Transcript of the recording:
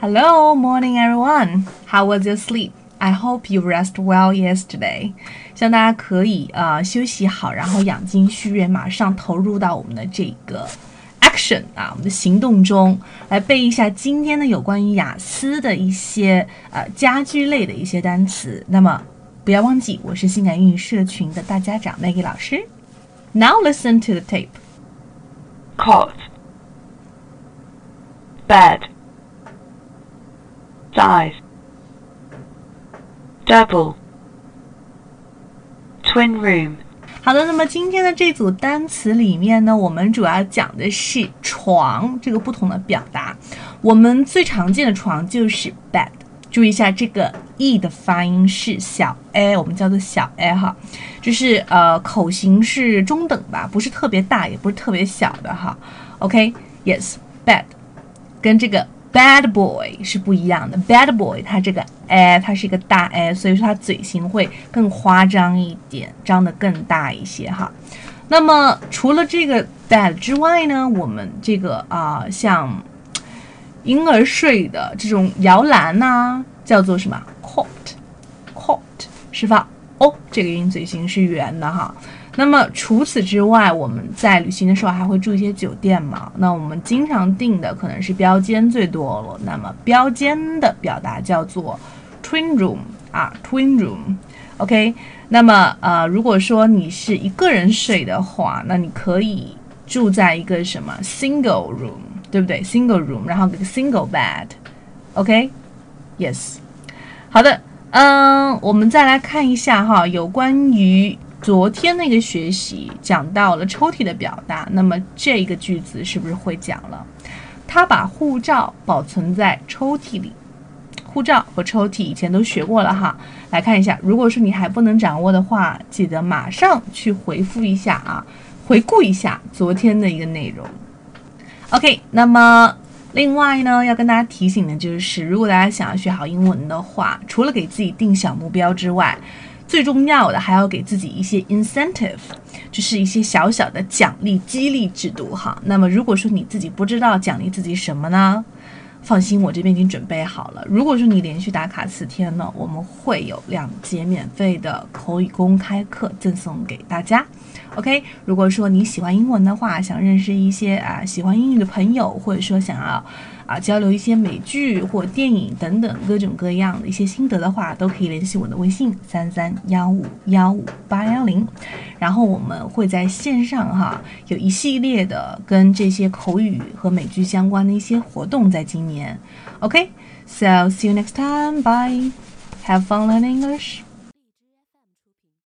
Hello, morning everyone. How was your sleep? I hope you rest well yesterday. 希望大家可以呃休息好，然后养精蓄锐，马上投入到我们的这个 action 啊，我们的行动中，来背一下今天的有关于雅思的一些呃家居类的一些单词。那么不要忘记，我是性感英语社群的大家长 Maggie 老师。Now listen to the tape. cot, bed, Double, twin room, 好的，那么今天的这组单词里面呢，我们主要讲的是床这个不同的表达。我们最常见的床就是 bed，注意一下这个 e 的发音是小 a，我们叫做小 a 哈，就是呃口型是中等吧，不是特别大，也不是特别小的哈。OK，yes，bed，跟这个 bad boy 是不一样的。bad boy 它这个 a 它是一个大 a，所以说它嘴型会更夸张一点，张得更大一些哈。那么除了这个 bad 之外呢，我们这个啊、像婴儿睡的这种摇篮呐、叫做什么 cot，cot 是吧哦这个音，嘴型是圆的哈。那么除此之外，我们在旅行的时候还会住一些酒店嘛？那我们经常订的可能是标间最多了。那么标间的表达叫做 twin room 啊，twin room。OK，那么呃，如果说你是一个人睡的话，那你可以住在一个什么 single room，对不对？single room，然后给个 single bed。OK，yes、好的，嗯，我们再来看一下哈，有关于昨天那个学习讲到了抽屉的表达，那么这个句子是不是会讲了？他把护照保存在抽屉里。护照和抽屉以前都学过了哈，来看一下。如果说你还不能掌握的话，记得马上去回复一下啊，回顾一下昨天的一个内容。OK，那么另外呢，要跟大家提醒的就是，如果大家想要学好英文的话，除了给自己定小目标之外，最重要的还要给自己一些 incentive，就是一些小小的奖励激励制度哈。那么如果说你自己不知道奖励自己什么呢？放心，我这边已经准备好了。如果说你连续打卡四天呢，我们会有两节免费的口语公开课赠送给大家。OK，如果说你喜欢英文的话，想认识一些啊喜欢英语的朋友，或者说想要啊交流一些美剧或电影等等各种各样的一些心得的话，都可以联系我的微信三三幺五幺五八幺零，然后我们会在线上哈有一系列的跟这些口语和美剧相关的一些活动，在今年。OK，so see you next time. Bye. Have fun learning English.